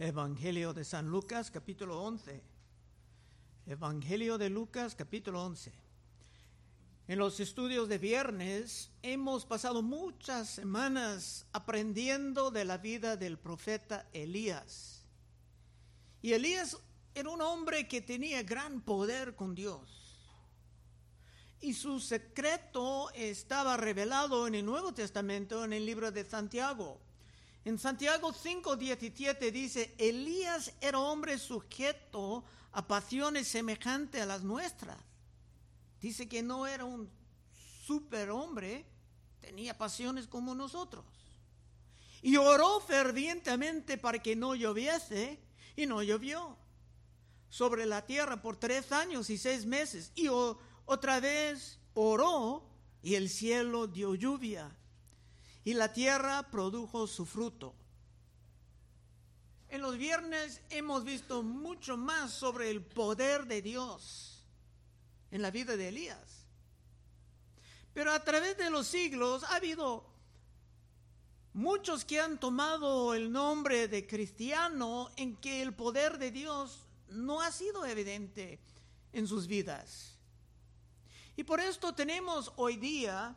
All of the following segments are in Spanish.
Evangelio de San Lucas, capítulo 11. Evangelio de Lucas, capítulo 11. En los estudios de viernes hemos pasado muchas semanas aprendiendo de la vida del profeta Elías. Y Elías era un hombre que tenía gran poder con Dios. Y su secreto estaba revelado en el Nuevo Testamento, en el libro de Santiago. En Santiago 5:17 dice, Elías era hombre sujeto a pasiones semejantes a las nuestras. Dice que no era un superhombre, tenía pasiones como nosotros. Y oró fervientemente para que no lloviese y no llovió sobre la tierra por tres años y seis meses. Y otra vez oró y el cielo dio lluvia y la tierra produjo su fruto. En los viernes hemos visto mucho más sobre el poder de Dios en la vida de Elías. Pero a través de los siglos ha habido muchos que han tomado el nombre de cristiano en que el poder de Dios no ha sido evidente en sus vidas. Y por esto tenemos hoy día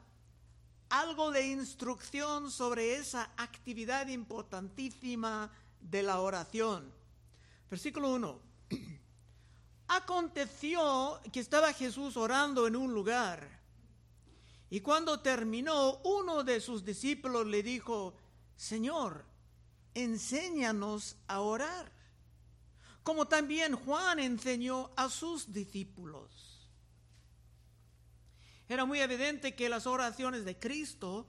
algo de instrucción sobre esa actividad importantísima de la oración. Versículo 1. Aconteció que estaba Jesús orando en un lugar y cuando terminó uno de sus discípulos le dijo, Señor, enséñanos a orar, como también Juan enseñó a sus discípulos. Era muy evidente que las oraciones de Cristo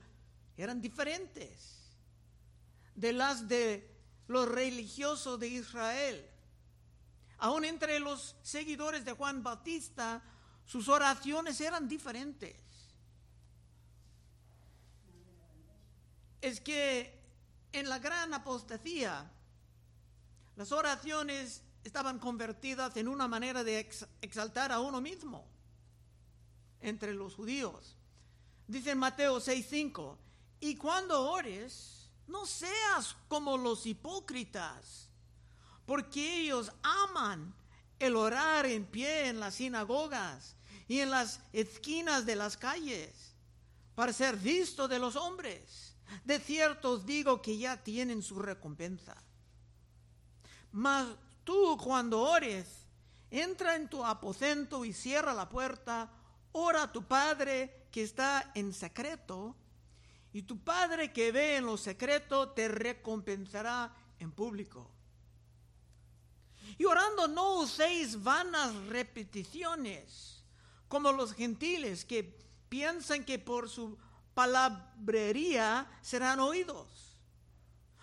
eran diferentes de las de los religiosos de Israel. Aún entre los seguidores de Juan Bautista, sus oraciones eran diferentes. Es que en la gran apostasía, las oraciones estaban convertidas en una manera de exaltar a uno mismo entre los judíos. Dice en Mateo 6:5, y cuando ores, no seas como los hipócritas, porque ellos aman el orar en pie en las sinagogas y en las esquinas de las calles, para ser visto de los hombres. De cierto os digo que ya tienen su recompensa. Mas tú cuando ores, entra en tu aposento y cierra la puerta ora a tu Padre que está en secreto, y tu Padre que ve en lo secreto te recompensará en público. Y orando no uséis vanas repeticiones, como los gentiles que piensan que por su palabrería serán oídos.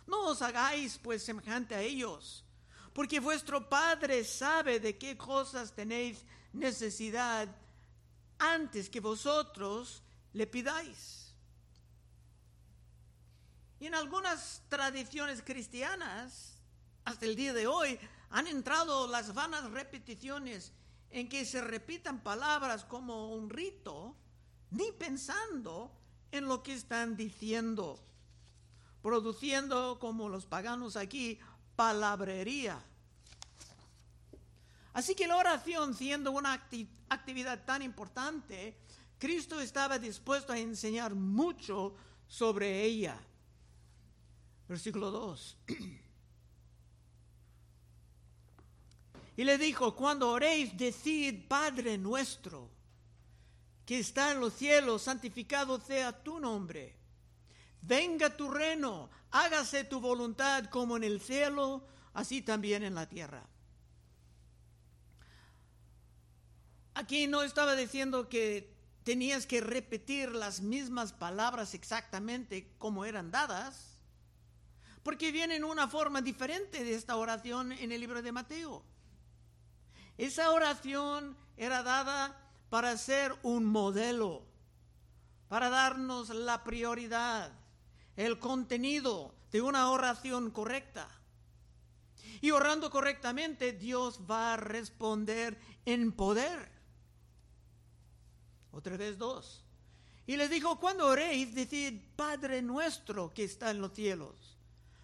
No os hagáis pues semejante a ellos, porque vuestro Padre sabe de qué cosas tenéis necesidad antes que vosotros le pidáis. Y en algunas tradiciones cristianas, hasta el día de hoy, han entrado las vanas repeticiones en que se repitan palabras como un rito, ni pensando en lo que están diciendo, produciendo, como los paganos aquí, palabrería. Así que la oración, siendo una actividad tan importante, Cristo estaba dispuesto a enseñar mucho sobre ella. Versículo 2. Y le dijo, cuando oréis, decid, Padre nuestro, que está en los cielos, santificado sea tu nombre. Venga tu reino, hágase tu voluntad como en el cielo, así también en la tierra. Aquí no estaba diciendo que tenías que repetir las mismas palabras exactamente como eran dadas, porque viene en una forma diferente de esta oración en el libro de Mateo. Esa oración era dada para ser un modelo, para darnos la prioridad, el contenido de una oración correcta. Y orando correctamente, Dios va a responder en poder. Otra vez dos. Y les dijo, cuando oréis, decid, Padre nuestro que está en los cielos,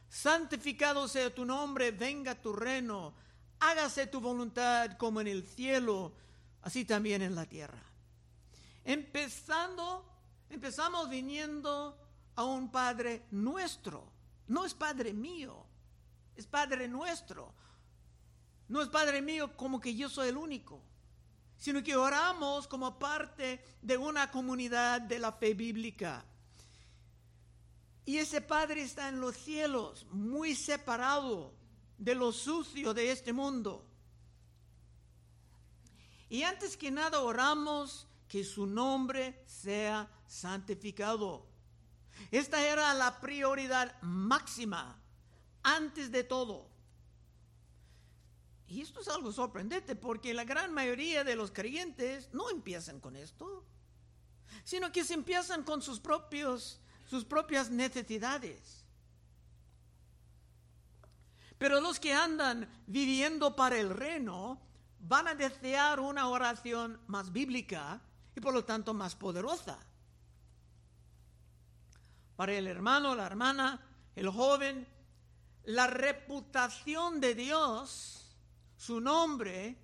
santificado sea tu nombre, venga tu reino, hágase tu voluntad como en el cielo, así también en la tierra. Empezando, empezamos viniendo a un Padre nuestro, no es Padre mío, es Padre nuestro. No es Padre mío como que yo soy el único, sino que oramos como parte de una comunidad de la fe bíblica. Y ese Padre está en los cielos, muy separado de lo sucio de este mundo. Y antes que nada oramos que su nombre sea santificado. Esta era la prioridad máxima, antes de todo. Y esto es algo sorprendente porque la gran mayoría de los creyentes no empiezan con esto, sino que se empiezan con sus propios sus propias necesidades. Pero los que andan viviendo para el reino van a desear una oración más bíblica y por lo tanto más poderosa. Para el hermano, la hermana, el joven, la reputación de Dios, su nombre,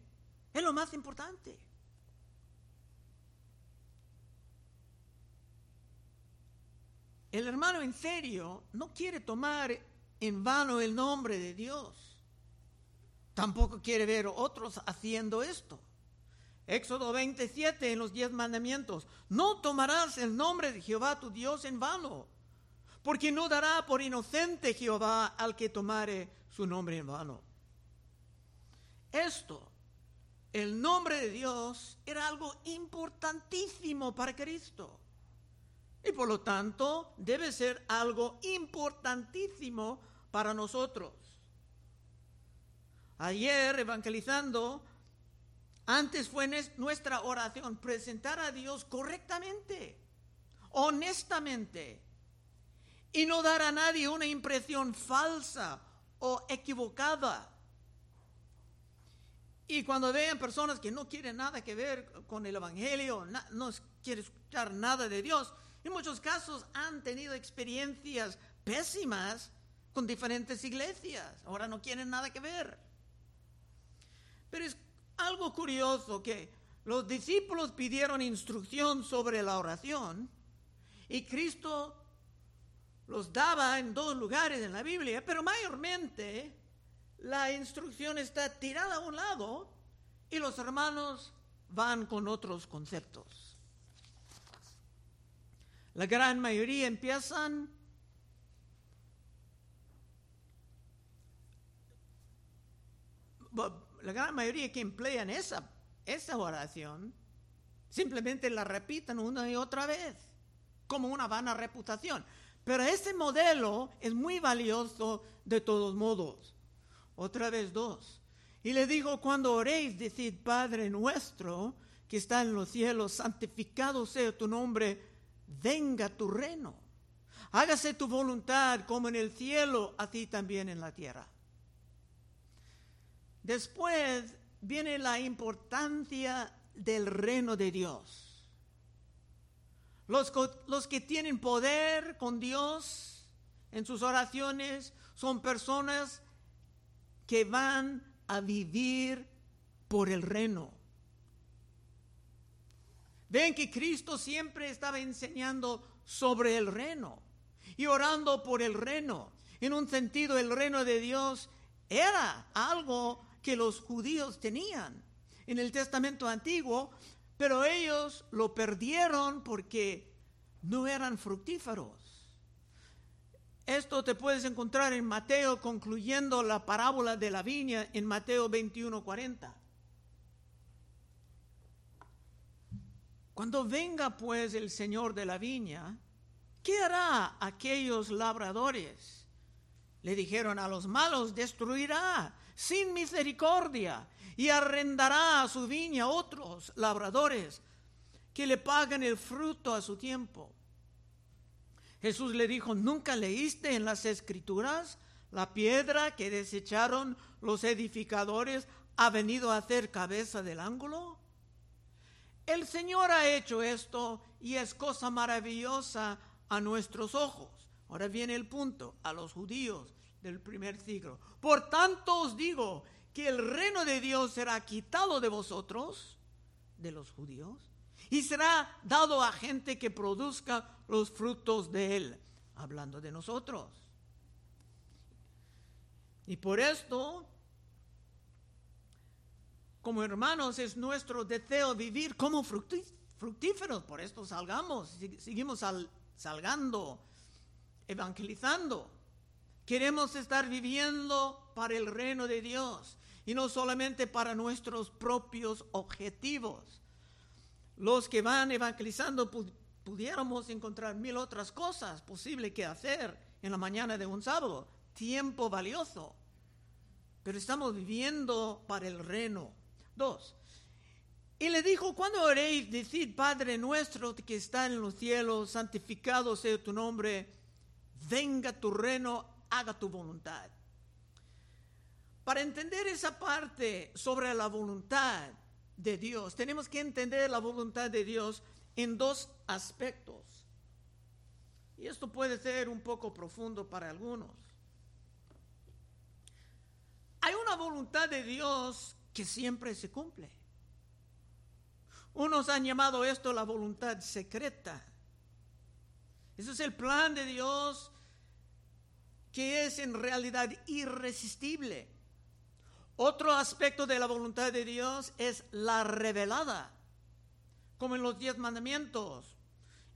es lo más importante. El hermano en serio no quiere tomar en vano el nombre de Dios. Tampoco quiere ver otros haciendo esto. Éxodo 27 en los diez mandamientos. No tomarás el nombre de Jehová tu Dios en vano, porque no dará por inocente Jehová al que tomare su nombre en vano. Esto, el nombre de Dios, era algo importantísimo para Cristo. Y por lo tanto debe ser algo importantísimo para nosotros. Ayer evangelizando, antes fue nuestra oración presentar a Dios correctamente, honestamente, y no dar a nadie una impresión falsa o equivocada. Y cuando vean personas que no quieren nada que ver con el Evangelio, no quieren escuchar nada de Dios, en muchos casos han tenido experiencias pésimas con diferentes iglesias. Ahora no quieren nada que ver. Pero es algo curioso que los discípulos pidieron instrucción sobre la oración y Cristo los daba en dos lugares en la Biblia, pero mayormente la instrucción está tirada a un lado y los hermanos van con otros conceptos. La gran mayoría empiezan la gran mayoría que emplean esa, esa oración simplemente la repitan una y otra vez como una vana reputación. Pero ese modelo es muy valioso de todos modos. Otra vez dos. Y le digo, cuando oréis, decid, Padre nuestro, que está en los cielos, santificado sea tu nombre venga tu reino. Hágase tu voluntad como en el cielo, así también en la tierra. Después viene la importancia del reino de Dios. Los, los, que tienen poder con Dios en sus oraciones son personas que van a vivir por el reino. Ven que Cristo siempre estaba enseñando sobre el reino y orando por el reino. En un sentido, el reino de Dios era algo que los judíos tenían en el Testamento antiguo, pero ellos lo perdieron porque no eran fructíferos. Esto te puedes encontrar en Mateo concluyendo la parábola de la viña en Mateo 21, 40. Cuando venga pues el Señor de la viña, ¿qué hará aquellos labradores? Le dijeron a los malos, destruirá sin misericordia y arrendará a su viña otros labradores que le pagan el fruto a su tiempo. Jesús le dijo, ¿nunca leíste en las escrituras la piedra que desecharon los edificadores ha venido a hacer cabeza del ángulo? El Señor ha hecho esto y es cosa maravillosa a nuestros ojos. Ahora viene el punto, a los judíos del primer siglo. Por tanto os digo que el reino de Dios será quitado de vosotros, de los judíos, y será dado a gente que produzca los frutos de él, hablando de nosotros. Y por esto, como hermanos, es nuestro deseo vivir como fructíferos, por esto salgamos, seguimos salgando, evangelizando. Queremos estar viviendo para el reino de Dios y no solamente para nuestros propios objetivos. Los que van evangelizando pudiéramos encontrar mil otras cosas posibles que hacer en la mañana de un sábado, tiempo valioso. Pero estamos viviendo para el reino. Dos. Y le dijo, cuando oréis, decid, Padre nuestro que está en los cielos, santificado sea tu nombre, venga tu reino, haga tu voluntad. Para entender esa parte sobre la voluntad de Dios, tenemos que entender la voluntad de Dios en dos aspectos. Y esto puede ser un poco profundo para algunos. Hay una voluntad de Dios que siempre se cumple. Unos han llamado esto la voluntad secreta. Ese es el plan de Dios que es en realidad irresistible. Otro aspecto de la voluntad de Dios es la revelada, como en los diez mandamientos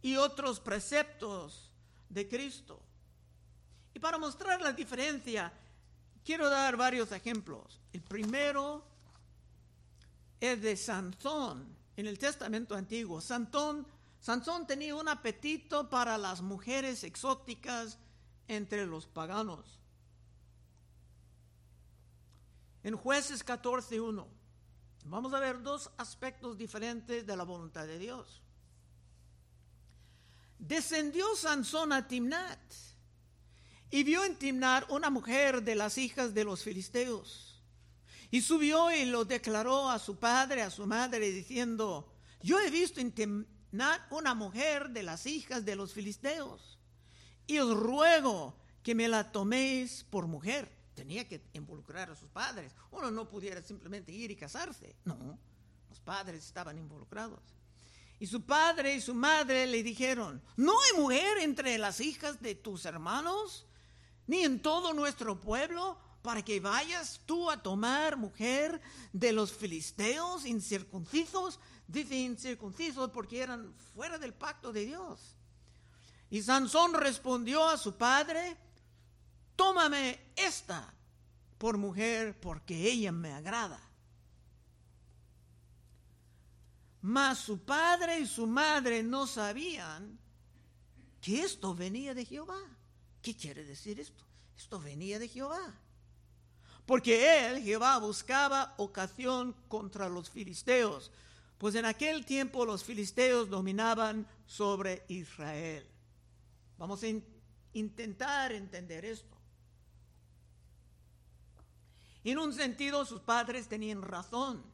y otros preceptos de Cristo. Y para mostrar la diferencia, quiero dar varios ejemplos. El primero es de Sansón en el Testamento Antiguo. Sansón, Sansón tenía un apetito para las mujeres exóticas entre los paganos. En jueces 14.1 vamos a ver dos aspectos diferentes de la voluntad de Dios. Descendió Sansón a Timnat y vio en Timnat una mujer de las hijas de los filisteos. Y subió y lo declaró a su padre, a su madre, diciendo, yo he visto en Timnat una mujer de las hijas de los filisteos y os ruego que me la toméis por mujer. Tenía que involucrar a sus padres. Uno no pudiera simplemente ir y casarse. No, los padres estaban involucrados. Y su padre y su madre le dijeron, ¿no hay mujer entre las hijas de tus hermanos, ni en todo nuestro pueblo, para que vayas tú a tomar mujer de los filisteos incircuncisos? Dice incircuncisos porque eran fuera del pacto de Dios. Y Sansón respondió a su padre, tómame esta por mujer porque ella me agrada. Mas su padre y su madre no sabían que esto venía de Jehová. ¿Qué quiere decir esto? Esto venía de Jehová. Porque él, Jehová, buscaba ocasión contra los filisteos, pues en aquel tiempo los filisteos dominaban sobre Israel. Vamos a intentar entender esto. En un sentido, sus padres tenían razón.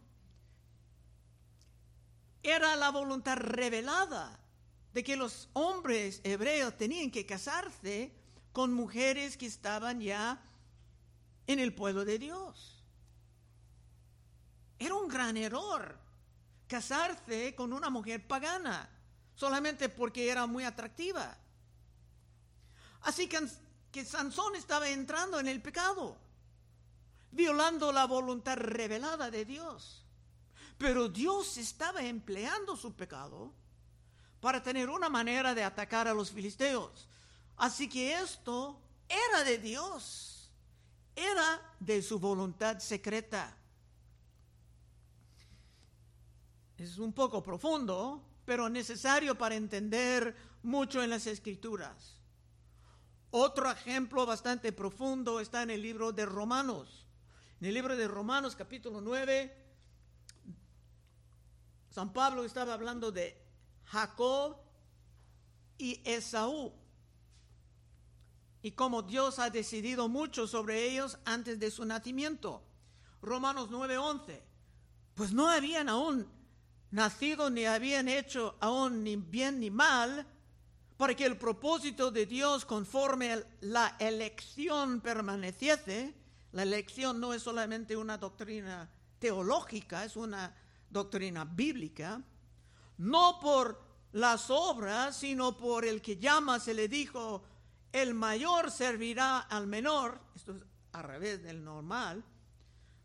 Era la voluntad revelada de que los hombres hebreos tenían que casarse con mujeres que estaban ya en el pueblo de Dios. Era un gran error casarse con una mujer pagana solamente porque era muy atractiva. Así que, Sansón estaba entrando en el pecado, violando la voluntad revelada de Dios. Pero Dios estaba empleando su pecado para tener una manera de atacar a los filisteos. Así que esto era de Dios, era de su voluntad secreta. Es un poco profundo, pero necesario para entender mucho en las escrituras. Otro ejemplo bastante profundo está en el libro de Romanos. En el libro de Romanos capítulo 9, San Pablo estaba hablando de Jacob y Esaú y cómo Dios ha decidido mucho sobre ellos antes de su nacimiento. Romanos 9:11, pues no habían aún nacido ni habían hecho aún ni bien ni mal, para que el propósito de Dios conforme la elección permaneciese, la elección no es solamente una doctrina teológica, es una doctrina bíblica, no por las obras, sino por el que llama, se le dijo, el mayor servirá al menor, esto es al revés del normal,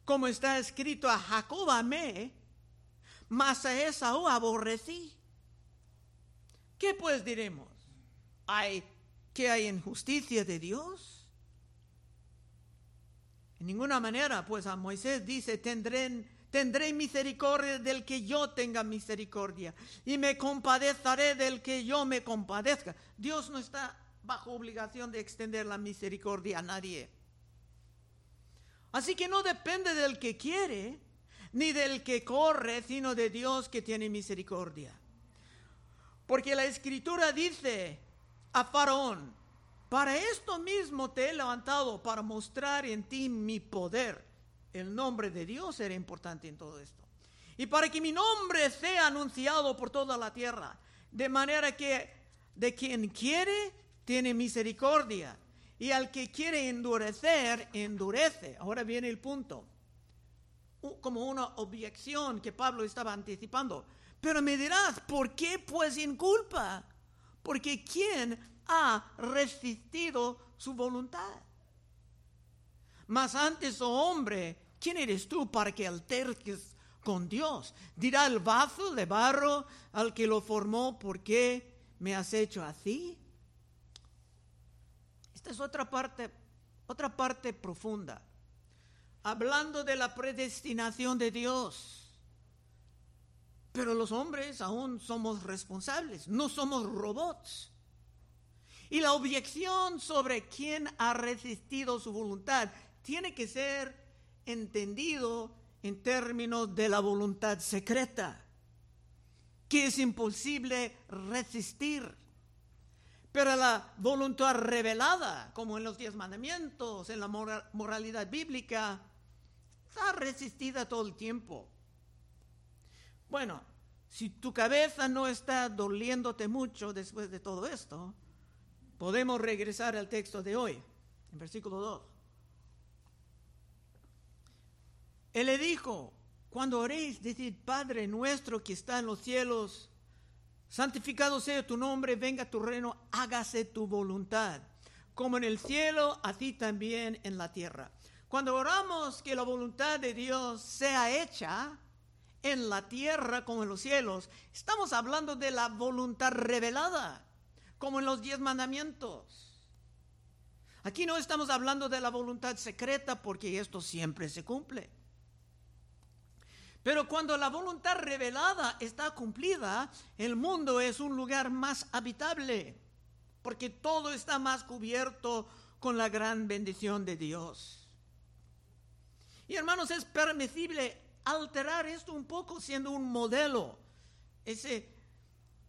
como está escrito a Jacob amé, mas a Esaú aborrecí. ¿Qué pues diremos? ¿Hay, ¿Que hay injusticia de Dios? En ninguna manera, pues a Moisés dice, tendré, tendré misericordia del que yo tenga misericordia y me compadeceré del que yo me compadezca. Dios no está bajo obligación de extender la misericordia a nadie. Así que no depende del que quiere, ni del que corre, sino de Dios que tiene misericordia. Porque la escritura dice a Faraón, para esto mismo te he levantado, para mostrar en ti mi poder. El nombre de Dios era importante en todo esto. Y para que mi nombre sea anunciado por toda la tierra. De manera que de quien quiere, tiene misericordia. Y al que quiere endurecer, endurece. Ahora viene el punto. Como una objeción que Pablo estaba anticipando. Pero me dirás, ¿por qué pues sin culpa? Porque ¿quién ha resistido su voluntad? Mas antes, oh hombre, ¿quién eres tú para que alterques con Dios? Dirá el vaso de barro al que lo formó, ¿por qué me has hecho así? Esta es otra parte, otra parte profunda. Hablando de la predestinación de Dios pero los hombres aún somos responsables, no somos robots. Y la objeción sobre quién ha resistido su voluntad tiene que ser entendido en términos de la voluntad secreta, que es imposible resistir. Pero la voluntad revelada, como en los diez mandamientos, en la moralidad bíblica, está resistida todo el tiempo. Bueno, si tu cabeza no está doliéndote mucho después de todo esto, podemos regresar al texto de hoy, en versículo 2. Él le dijo, cuando oréis, decid, Padre nuestro que está en los cielos, santificado sea tu nombre, venga tu reino, hágase tu voluntad, como en el cielo, así también en la tierra. Cuando oramos que la voluntad de Dios sea hecha, en la tierra como en los cielos. Estamos hablando de la voluntad revelada, como en los diez mandamientos. Aquí no estamos hablando de la voluntad secreta porque esto siempre se cumple. Pero cuando la voluntad revelada está cumplida, el mundo es un lugar más habitable, porque todo está más cubierto con la gran bendición de Dios. Y hermanos, es permisible alterar esto un poco siendo un modelo. Esa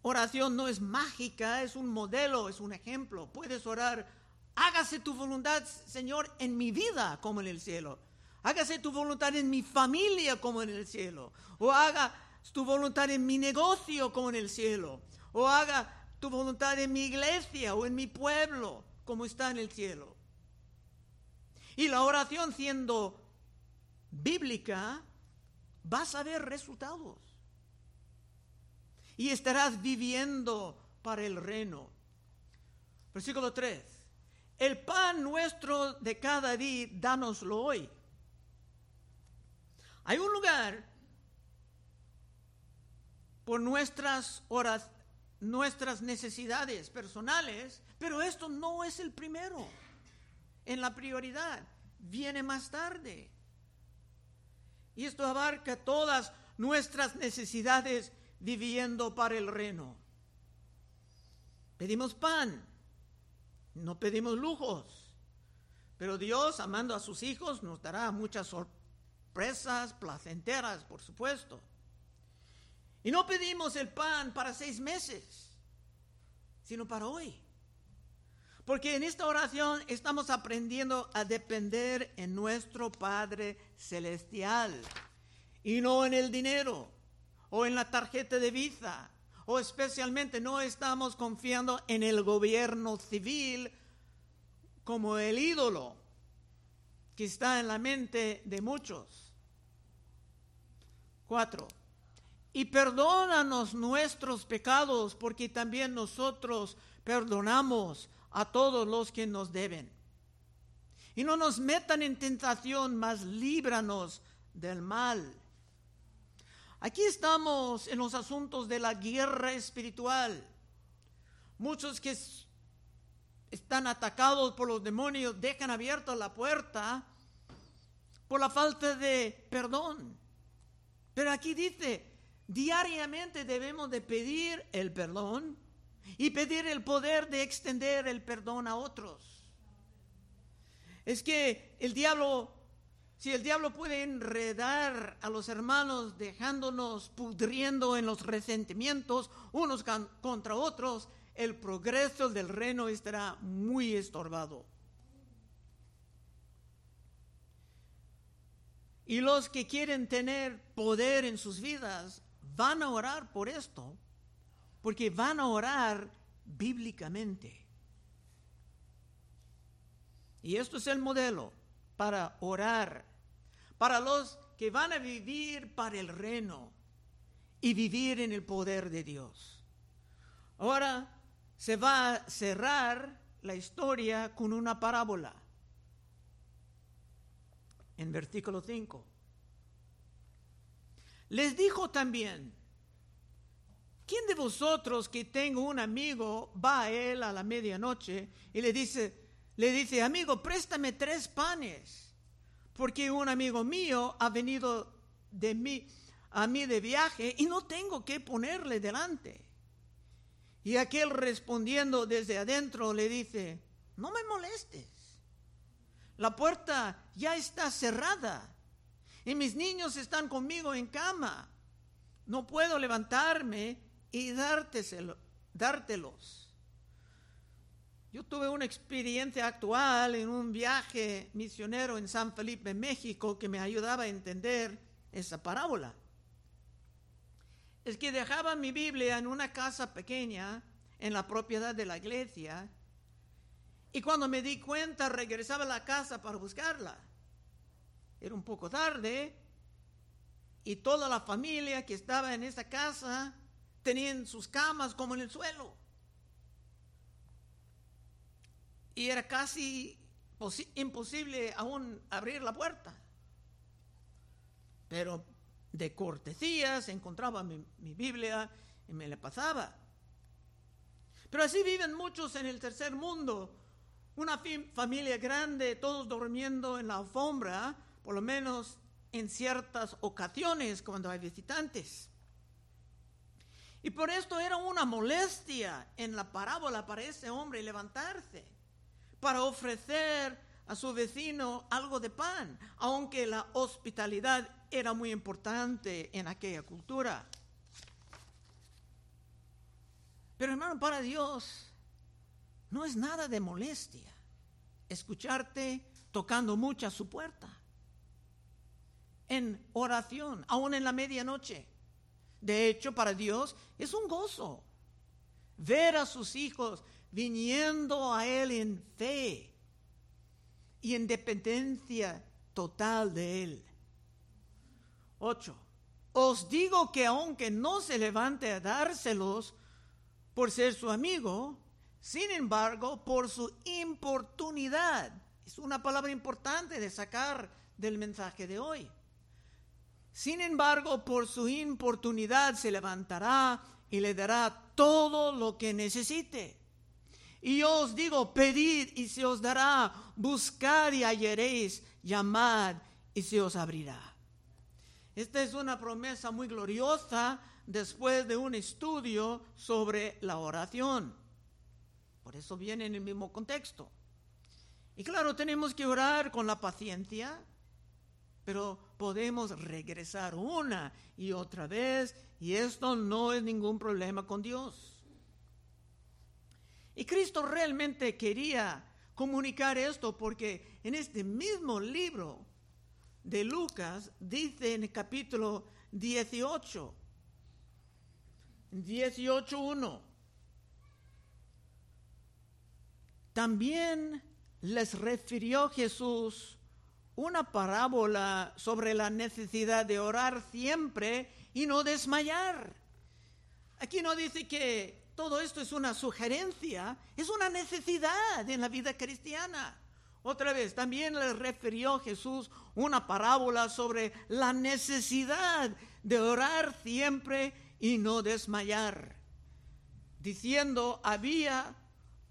oración no es mágica, es un modelo, es un ejemplo. Puedes orar, hágase tu voluntad, Señor, en mi vida como en el cielo. Hágase tu voluntad en mi familia como en el cielo. O haga tu voluntad en mi negocio como en el cielo. O haga tu voluntad en mi iglesia o en mi pueblo como está en el cielo. Y la oración siendo bíblica vas a ver resultados. Y estarás viviendo para el reino. Versículo 3. El pan nuestro de cada día, dánoslo hoy. Hay un lugar por nuestras horas, nuestras necesidades personales, pero esto no es el primero en la prioridad. Viene más tarde. Y esto abarca todas nuestras necesidades viviendo para el reino. Pedimos pan, no pedimos lujos, pero Dios, amando a sus hijos, nos dará muchas sorpresas placenteras, por supuesto. Y no pedimos el pan para seis meses, sino para hoy. Porque en esta oración estamos aprendiendo a depender en nuestro Padre Celestial y no en el dinero o en la tarjeta de visa o especialmente no estamos confiando en el gobierno civil como el ídolo que está en la mente de muchos. Cuatro. Y perdónanos nuestros pecados, porque también nosotros perdonamos a todos los que nos deben. Y no nos metan en tentación, mas líbranos del mal. Aquí estamos en los asuntos de la guerra espiritual. Muchos que están atacados por los demonios dejan abierta la puerta por la falta de perdón. Pero aquí dice, diariamente debemos de pedir el perdón y pedir el poder de extender el perdón a otros. Es que el diablo, si el diablo puede enredar a los hermanos dejándonos pudriendo en los resentimientos unos contra otros, el progreso del reino estará muy estorbado. Y los que quieren tener poder en sus vidas van a orar por esto, porque van a orar bíblicamente. Y esto es el modelo para orar, para los que van a vivir para el reino y vivir en el poder de Dios. Ahora, se va a cerrar la historia con una parábola. En versículo 5. Les dijo también, ¿quién de vosotros que tengo un amigo va a él a la medianoche y le dice, le dice, amigo, préstame tres panes, porque un amigo mío ha venido de mí, a mí de viaje y no tengo que ponerle delante? Y aquel respondiendo desde adentro le dice, no me molestes. La puerta ya está cerrada y mis niños están conmigo en cama. No puedo levantarme y dártelos. Yo tuve una experiencia actual en un viaje misionero en San Felipe, México, que me ayudaba a entender esa parábola es que dejaba mi Biblia en una casa pequeña, en la propiedad de la iglesia, y cuando me di cuenta regresaba a la casa para buscarla. Era un poco tarde y toda la familia que estaba en esa casa tenían sus camas como en el suelo. Y era casi imposible aún abrir la puerta. Pero de cortesías, encontraba mi, Biblia y me la pasaba. Pero así viven muchos en el tercer mundo. Una familia grande, todos durmiendo en la alfombra, por lo menos en ciertas ocasiones cuando hay visitantes. Y por esto era una molestia en la parábola para ese hombre levantarse, para ofrecer a su vecino algo de pan, aunque la hospitalidad era muy importante en aquella cultura. Pero hermano, para Dios no es nada de molestia escucharte tocando mucho a su puerta, en oración, aún en la medianoche. De hecho, para Dios es un gozo ver a sus hijos viniendo a Él en fe y en dependencia total de Él. 8. Os digo que aunque no se levante a dárselos por ser su amigo, sin embargo, por su importunidad, es una palabra importante de sacar del mensaje de hoy. Sin embargo, por su importunidad se levantará y le dará todo lo que necesite. Y yo os digo, pedid y se os dará, buscad y hallaréis, llamad y se os abrirá. Esta es una promesa muy gloriosa después de un estudio sobre la oración. Por eso viene en el mismo contexto. Y claro, tenemos que orar con la paciencia, pero podemos regresar una y otra vez y esto no es ningún problema con Dios. Y Cristo realmente quería comunicar esto porque en este mismo libro de Lucas dice en el capítulo 18, 18.1. También les refirió Jesús una parábola sobre la necesidad de orar siempre y no desmayar. Aquí no dice que todo esto es una sugerencia, es una necesidad en la vida cristiana. Otra vez, también le refirió Jesús una parábola sobre la necesidad de orar siempre y no desmayar, diciendo, había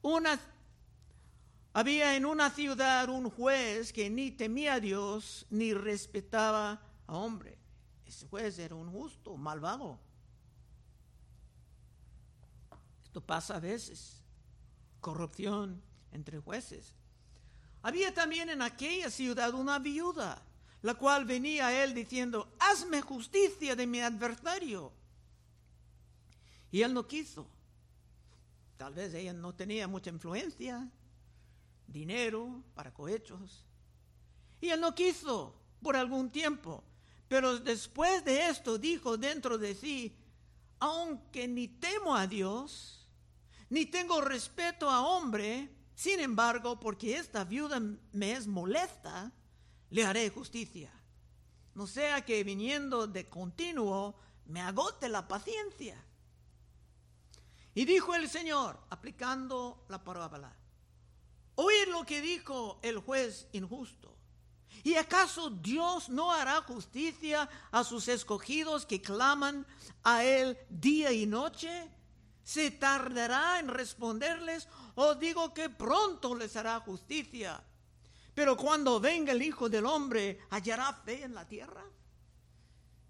una había en una ciudad un juez que ni temía a Dios ni respetaba a hombre. Ese juez era un justo, malvado. Esto pasa a veces. Corrupción entre jueces. Había también en aquella ciudad una viuda, la cual venía a él diciendo, hazme justicia de mi adversario. Y él no quiso. Tal vez ella no tenía mucha influencia, dinero para cohechos. Y él no quiso por algún tiempo. Pero después de esto dijo dentro de sí, aunque ni temo a Dios, ni tengo respeto a hombre, sin embargo, porque esta viuda me es molesta, le haré justicia. No sea que viniendo de continuo me agote la paciencia. Y dijo el Señor, aplicando la parábola, Oír lo que dijo el juez injusto. ¿Y acaso Dios no hará justicia a sus escogidos que claman a Él día y noche? ¿Se tardará en responderles? ¿O digo que pronto les hará justicia? Pero cuando venga el Hijo del Hombre, ¿hallará fe en la tierra?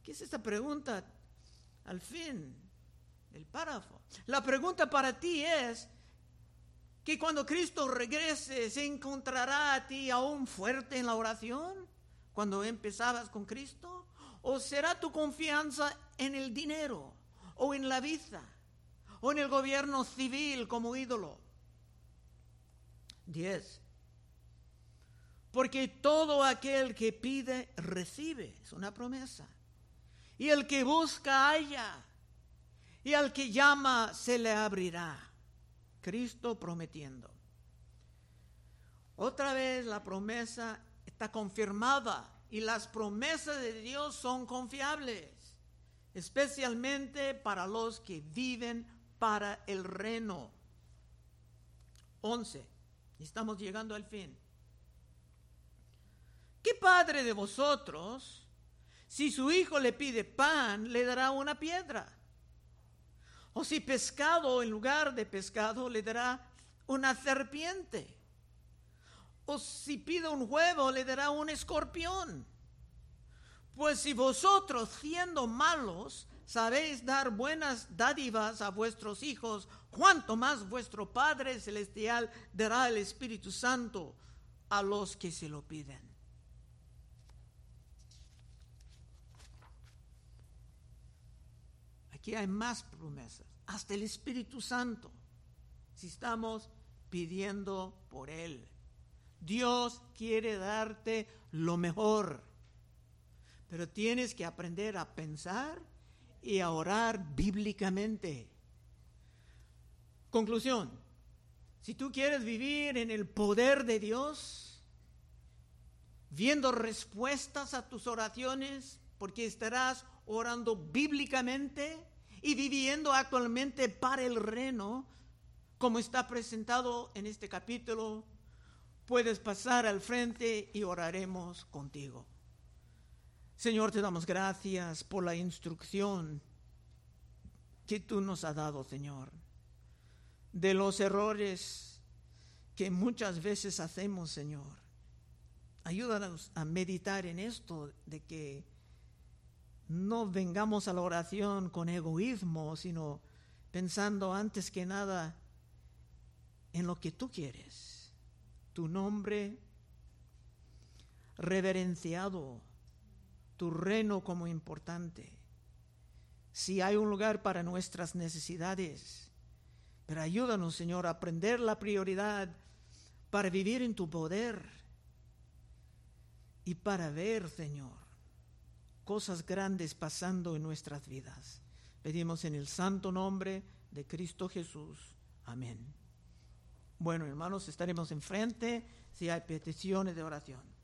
¿Qué es esta pregunta al fin del párrafo? La pregunta para ti es, que cuando Cristo regrese se encontrará a ti aún fuerte en la oración cuando empezabas con Cristo? ¿O será tu confianza en el dinero o en la vida o en el gobierno civil como ídolo? 10. Porque todo aquel que pide, recibe. Es una promesa. Y el que busca, halla. Y al que llama, se le abrirá. Cristo prometiendo. Otra vez la promesa está confirmada y las promesas de Dios son confiables, especialmente para los que viven para el reino. 11. Estamos llegando al fin. ¿Qué padre de vosotros, si su hijo le pide pan, le dará una piedra? O si pescado en lugar de pescado le dará una serpiente. O si pide un huevo le dará un escorpión. Pues si vosotros siendo malos sabéis dar buenas dádivas a vuestros hijos, cuánto más vuestro Padre Celestial dará el Espíritu Santo a los que se lo piden. Aquí hay más promesas hasta el Espíritu Santo, si estamos pidiendo por Él. Dios quiere darte lo mejor, pero tienes que aprender a pensar y a orar bíblicamente. Conclusión, si tú quieres vivir en el poder de Dios, viendo respuestas a tus oraciones, porque estarás orando bíblicamente, y viviendo actualmente para el reino, como está presentado en este capítulo, puedes pasar al frente y oraremos contigo. Señor, te damos gracias por la instrucción que tú nos has dado, Señor, de los errores que muchas veces hacemos, Señor. Ayúdanos a meditar en esto de que no vengamos a la oración con egoísmo, sino pensando antes que nada en lo que tú quieres, tu nombre reverenciado, tu reino como importante. Si hay un lugar para nuestras necesidades, pero ayúdanos, Señor, a aprender la prioridad para vivir en tu poder y para ver, Señor, cosas grandes pasando en nuestras vidas. pedimos en el santo nombre de Cristo Jesús. Amén. Bueno, hermanos, estaremos enfrente si hay peticiones de oración.